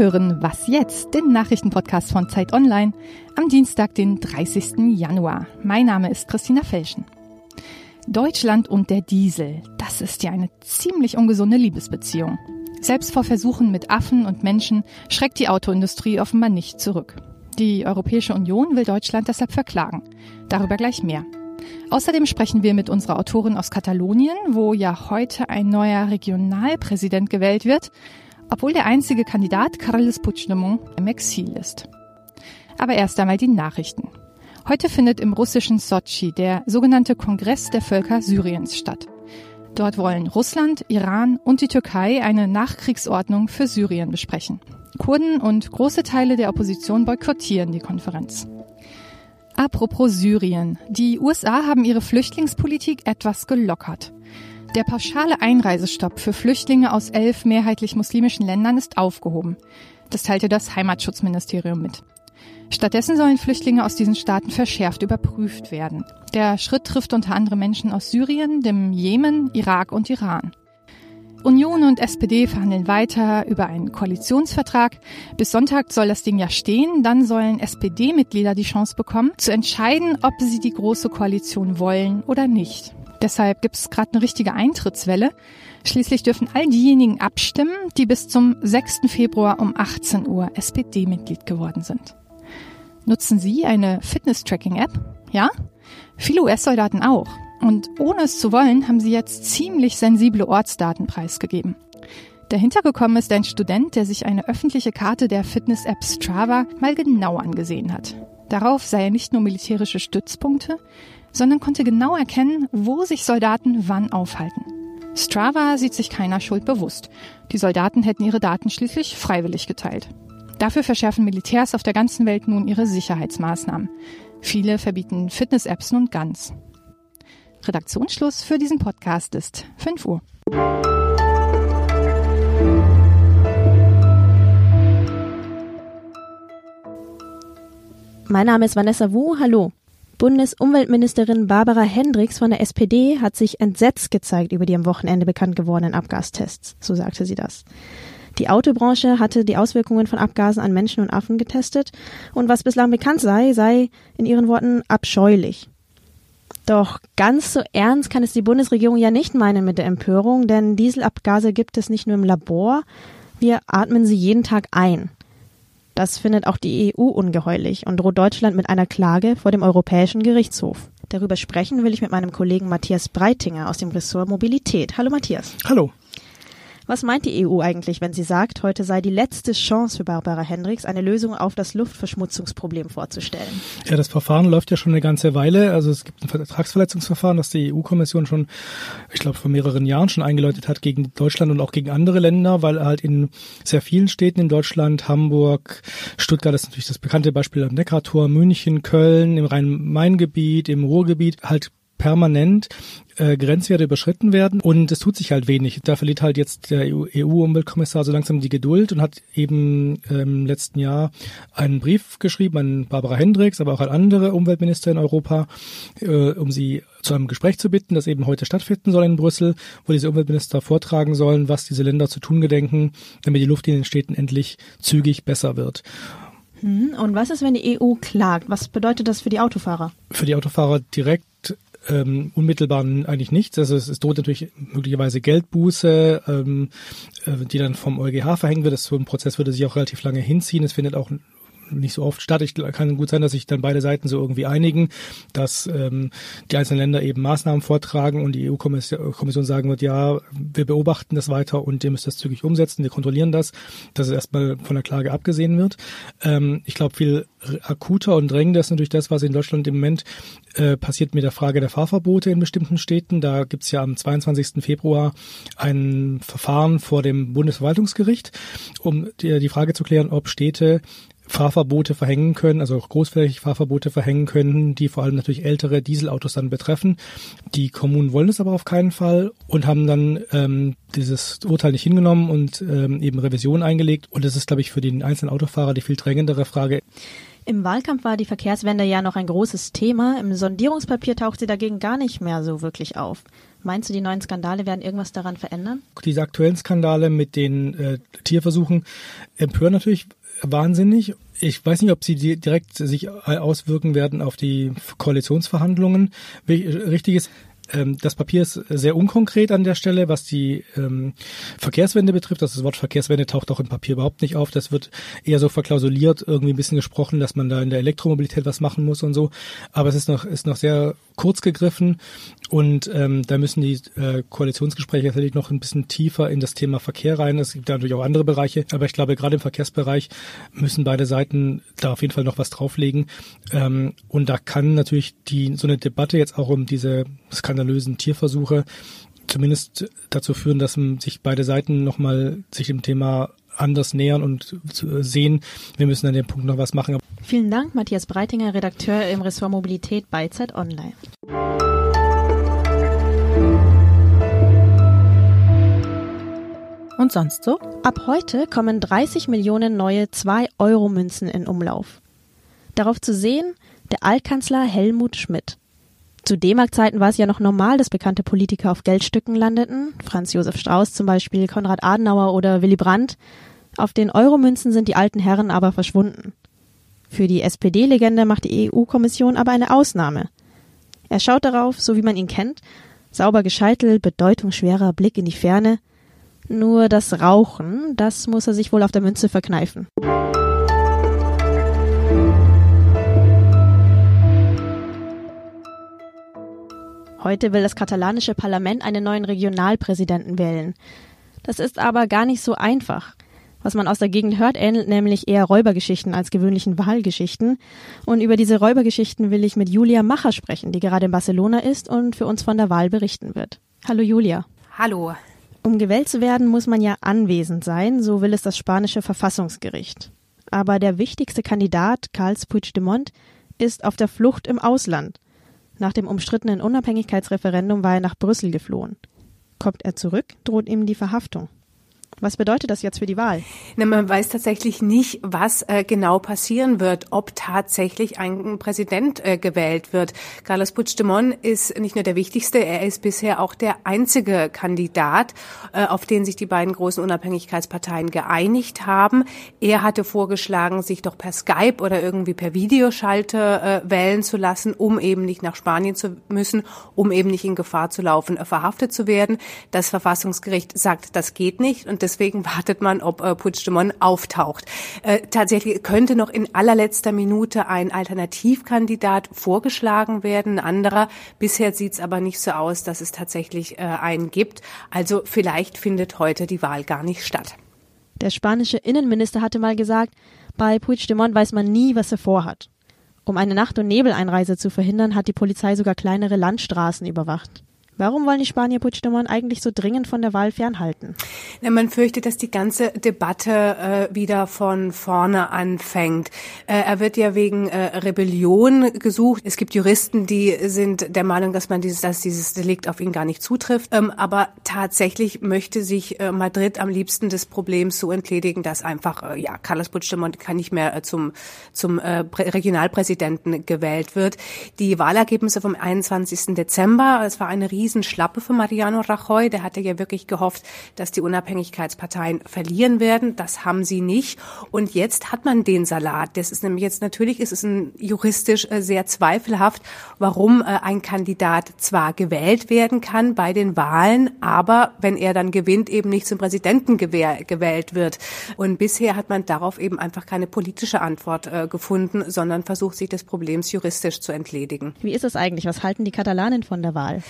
hören Was jetzt, den Nachrichtenpodcast von Zeit Online am Dienstag, den 30. Januar. Mein Name ist Christina Felschen. Deutschland und der Diesel, das ist ja eine ziemlich ungesunde Liebesbeziehung. Selbst vor Versuchen mit Affen und Menschen schreckt die Autoindustrie offenbar nicht zurück. Die Europäische Union will Deutschland deshalb verklagen. Darüber gleich mehr. Außerdem sprechen wir mit unserer Autorin aus Katalonien, wo ja heute ein neuer Regionalpräsident gewählt wird obwohl der einzige Kandidat Carles Puigdemont im Exil ist. Aber erst einmal die Nachrichten. Heute findet im russischen Sochi der sogenannte Kongress der Völker Syriens statt. Dort wollen Russland, Iran und die Türkei eine Nachkriegsordnung für Syrien besprechen. Kurden und große Teile der Opposition boykottieren die Konferenz. Apropos Syrien. Die USA haben ihre Flüchtlingspolitik etwas gelockert. Der pauschale Einreisestopp für Flüchtlinge aus elf mehrheitlich muslimischen Ländern ist aufgehoben. Das teilte das Heimatschutzministerium mit. Stattdessen sollen Flüchtlinge aus diesen Staaten verschärft überprüft werden. Der Schritt trifft unter anderem Menschen aus Syrien, dem Jemen, Irak und Iran. Union und SPD verhandeln weiter über einen Koalitionsvertrag. Bis Sonntag soll das Ding ja stehen. Dann sollen SPD-Mitglieder die Chance bekommen, zu entscheiden, ob sie die Große Koalition wollen oder nicht. Deshalb gibt es gerade eine richtige Eintrittswelle. Schließlich dürfen all diejenigen abstimmen, die bis zum 6. Februar um 18 Uhr SPD-Mitglied geworden sind. Nutzen Sie eine Fitness-Tracking-App? Ja? Viele US-Soldaten auch. Und ohne es zu wollen, haben sie jetzt ziemlich sensible Ortsdaten preisgegeben. Dahinter gekommen ist ein Student, der sich eine öffentliche Karte der Fitness-App Strava mal genau angesehen hat. Darauf sei er nicht nur militärische Stützpunkte, sondern konnte genau erkennen, wo sich Soldaten wann aufhalten. Strava sieht sich keiner Schuld bewusst. Die Soldaten hätten ihre Daten schließlich freiwillig geteilt. Dafür verschärfen Militärs auf der ganzen Welt nun ihre Sicherheitsmaßnahmen. Viele verbieten Fitness-Apps nun ganz. Redaktionsschluss für diesen Podcast ist 5 Uhr. Mein Name ist Vanessa Wu. Hallo. Bundesumweltministerin Barbara Hendricks von der SPD hat sich entsetzt gezeigt über die am Wochenende bekannt gewordenen Abgastests. So sagte sie das. Die Autobranche hatte die Auswirkungen von Abgasen an Menschen und Affen getestet und was bislang bekannt sei, sei in ihren Worten abscheulich. Doch ganz so ernst kann es die Bundesregierung ja nicht meinen mit der Empörung, denn Dieselabgase gibt es nicht nur im Labor, wir atmen sie jeden Tag ein. Das findet auch die EU ungeheuerlich und droht Deutschland mit einer Klage vor dem Europäischen Gerichtshof. Darüber sprechen will ich mit meinem Kollegen Matthias Breitinger aus dem Ressort Mobilität. Hallo Matthias. Hallo. Was meint die EU eigentlich, wenn sie sagt, heute sei die letzte Chance für Barbara Hendricks, eine Lösung auf das Luftverschmutzungsproblem vorzustellen? Ja, das Verfahren läuft ja schon eine ganze Weile. Also es gibt ein Vertragsverletzungsverfahren, das die EU-Kommission schon, ich glaube, vor mehreren Jahren schon eingeläutet hat gegen Deutschland und auch gegen andere Länder, weil halt in sehr vielen Städten in Deutschland, Hamburg, Stuttgart ist natürlich das bekannte Beispiel am Neckartor, München, Köln, im Rhein-Main-Gebiet, im Ruhrgebiet halt permanent äh, Grenzwerte überschritten werden und es tut sich halt wenig. Da verliert halt jetzt der EU-Umweltkommissar so langsam die Geduld und hat eben ähm, im letzten Jahr einen Brief geschrieben an Barbara Hendricks, aber auch an andere Umweltminister in Europa, äh, um sie zu einem Gespräch zu bitten, das eben heute stattfinden soll in Brüssel, wo diese Umweltminister vortragen sollen, was diese Länder zu tun gedenken, damit die Luft in den Städten endlich zügig besser wird. Hm, und was ist, wenn die EU klagt? Was bedeutet das für die Autofahrer? Für die Autofahrer direkt ähm, unmittelbar eigentlich nichts. Also es, es droht natürlich möglicherweise Geldbuße, ähm, äh, die dann vom EuGH verhängt wird. Das so ein Prozess würde sich auch relativ lange hinziehen. Es findet auch nicht so oft statt. Ich kann gut sein, dass sich dann beide Seiten so irgendwie einigen, dass ähm, die einzelnen Länder eben Maßnahmen vortragen und die EU-Kommission sagen wird, ja, wir beobachten das weiter und ihr müsst das zügig umsetzen, wir kontrollieren das, dass es erstmal von der Klage abgesehen wird. Ähm, ich glaube, viel akuter und drängender ist natürlich das, was in Deutschland im Moment äh, passiert mit der Frage der Fahrverbote in bestimmten Städten. Da gibt es ja am 22. Februar ein Verfahren vor dem Bundesverwaltungsgericht, um die, die Frage zu klären, ob Städte Fahrverbote verhängen können, also auch großflächig Fahrverbote verhängen können, die vor allem natürlich ältere Dieselautos dann betreffen. Die Kommunen wollen es aber auf keinen Fall und haben dann ähm, dieses Urteil nicht hingenommen und ähm, eben Revision eingelegt. Und das ist, glaube ich, für den einzelnen Autofahrer die viel drängendere Frage. Im Wahlkampf war die Verkehrswende ja noch ein großes Thema. Im Sondierungspapier taucht sie dagegen gar nicht mehr so wirklich auf. Meinst du, die neuen Skandale werden irgendwas daran verändern? Diese aktuellen Skandale mit den äh, Tierversuchen empören natürlich wahnsinnig. Ich weiß nicht, ob sie direkt sich auswirken werden auf die Koalitionsverhandlungen. Richtig ist, ähm, das Papier ist sehr unkonkret an der Stelle, was die ähm, Verkehrswende betrifft. Das Wort Verkehrswende taucht auch im Papier überhaupt nicht auf. Das wird eher so verklausuliert, irgendwie ein bisschen gesprochen, dass man da in der Elektromobilität was machen muss und so. Aber es ist noch, ist noch sehr kurz gegriffen und ähm, da müssen die äh, Koalitionsgespräche tatsächlich noch ein bisschen tiefer in das Thema Verkehr rein. Es gibt da natürlich auch andere Bereiche, aber ich glaube, gerade im Verkehrsbereich müssen beide Seiten da auf jeden Fall noch was drauflegen. Ähm, und da kann natürlich die so eine Debatte jetzt auch um diese skandalösen Tierversuche zumindest dazu führen, dass sich beide Seiten nochmal sich dem Thema anders nähern und sehen, wir müssen an dem Punkt noch was machen. Vielen Dank, Matthias Breitinger, Redakteur im Ressort Mobilität bei Zeit Online. Und sonst so? Ab heute kommen 30 Millionen neue 2-Euro-Münzen in Umlauf. Darauf zu sehen, der Altkanzler Helmut Schmidt. Zu D-Mark-Zeiten war es ja noch normal, dass bekannte Politiker auf Geldstücken landeten. Franz Josef Strauß zum Beispiel, Konrad Adenauer oder Willy Brandt. Auf den Euromünzen sind die alten Herren aber verschwunden. Für die SPD-Legende macht die EU-Kommission aber eine Ausnahme. Er schaut darauf, so wie man ihn kennt, sauber gescheitel, bedeutungsschwerer Blick in die Ferne. Nur das Rauchen, das muss er sich wohl auf der Münze verkneifen. Heute will das katalanische Parlament einen neuen Regionalpräsidenten wählen. Das ist aber gar nicht so einfach. Was man aus der Gegend hört, ähnelt nämlich eher Räubergeschichten als gewöhnlichen Wahlgeschichten. Und über diese Räubergeschichten will ich mit Julia Macher sprechen, die gerade in Barcelona ist und für uns von der Wahl berichten wird. Hallo Julia. Hallo. Um gewählt zu werden, muss man ja anwesend sein, so will es das spanische Verfassungsgericht. Aber der wichtigste Kandidat, Carles Puigdemont, ist auf der Flucht im Ausland. Nach dem umstrittenen Unabhängigkeitsreferendum war er nach Brüssel geflohen. Kommt er zurück, droht ihm die Verhaftung. Was bedeutet das jetzt für die Wahl? Na, man weiß tatsächlich nicht, was äh, genau passieren wird, ob tatsächlich ein Präsident äh, gewählt wird. Carlos Puigdemont ist nicht nur der wichtigste, er ist bisher auch der einzige Kandidat, äh, auf den sich die beiden großen Unabhängigkeitsparteien geeinigt haben. Er hatte vorgeschlagen, sich doch per Skype oder irgendwie per Videoschalte äh, wählen zu lassen, um eben nicht nach Spanien zu müssen, um eben nicht in Gefahr zu laufen, verhaftet zu werden. Das Verfassungsgericht sagt, das geht nicht und deswegen wartet man, ob äh, Puigdemont auftaucht. Äh, tatsächlich könnte noch in allerletzter Minute ein Alternativkandidat vorgeschlagen werden, ein anderer. Bisher sieht es aber nicht so aus, dass es tatsächlich äh, einen gibt. Also vielleicht findet heute die Wahl gar nicht statt. Der spanische Innenminister hatte mal gesagt, bei Puigdemont weiß man nie, was er vorhat. Um eine Nacht- und Nebeleinreise zu verhindern, hat die Polizei sogar kleinere Landstraßen überwacht. Warum wollen die Spanier Puigdemont eigentlich so dringend von der Wahl fernhalten? Ja, man fürchtet, dass die ganze Debatte äh, wieder von vorne anfängt. Äh, er wird ja wegen äh, Rebellion gesucht. Es gibt Juristen, die sind der Meinung, dass man dieses, dass dieses Delikt auf ihn gar nicht zutrifft. Ähm, aber tatsächlich möchte sich äh, Madrid am liebsten des Problems so entledigen, dass einfach äh, ja Carlos Puigdemont kann nicht mehr äh, zum zum Regionalpräsidenten gewählt wird. Die Wahlergebnisse vom 21. Dezember, es war eine riesige Riesenschlappe für Mariano Rajoy. Der hatte ja wirklich gehofft, dass die Unabhängigkeitsparteien verlieren werden. Das haben sie nicht. Und jetzt hat man den Salat. Das ist nämlich jetzt natürlich ist es ein juristisch äh, sehr zweifelhaft, warum äh, ein Kandidat zwar gewählt werden kann bei den Wahlen, aber wenn er dann gewinnt, eben nicht zum Präsidenten gewählt wird. Und bisher hat man darauf eben einfach keine politische Antwort äh, gefunden, sondern versucht sich des Problems juristisch zu entledigen. Wie ist es eigentlich? Was halten die Katalanen von der Wahl?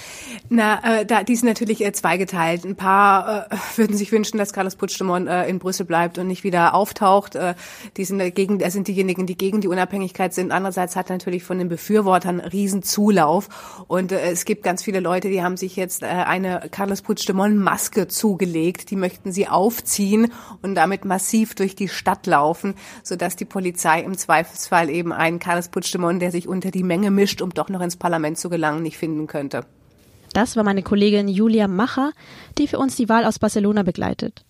Na, äh, da, die sind natürlich äh, zweigeteilt. Ein paar äh, würden sich wünschen, dass Carlos Puigdemont äh, in Brüssel bleibt und nicht wieder auftaucht. Äh, die sind dagegen, das sind diejenigen, die gegen die Unabhängigkeit sind. Andererseits hat natürlich von den Befürwortern riesen Zulauf. Und äh, es gibt ganz viele Leute, die haben sich jetzt äh, eine Carlos Puigdemont-Maske zugelegt. Die möchten sie aufziehen und damit massiv durch die Stadt laufen, sodass die Polizei im Zweifelsfall eben einen Carlos Puigdemont, der sich unter die Menge mischt, um doch noch ins Parlament zu gelangen, nicht finden könnte. Das war meine Kollegin Julia Macher, die für uns die Wahl aus Barcelona begleitet.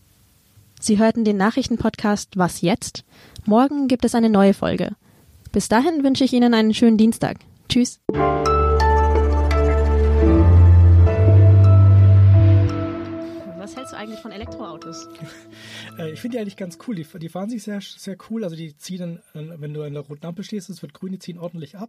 Sie hörten den Nachrichtenpodcast Was jetzt? Morgen gibt es eine neue Folge. Bis dahin wünsche ich Ihnen einen schönen Dienstag. Tschüss. hältst du eigentlich von Elektroautos? Äh, ich finde die eigentlich ganz cool. Die, die fahren sich sehr, sehr cool. Also die ziehen, dann, wenn du an der roten Ampel stehst, es wird grün, die ziehen ordentlich ab.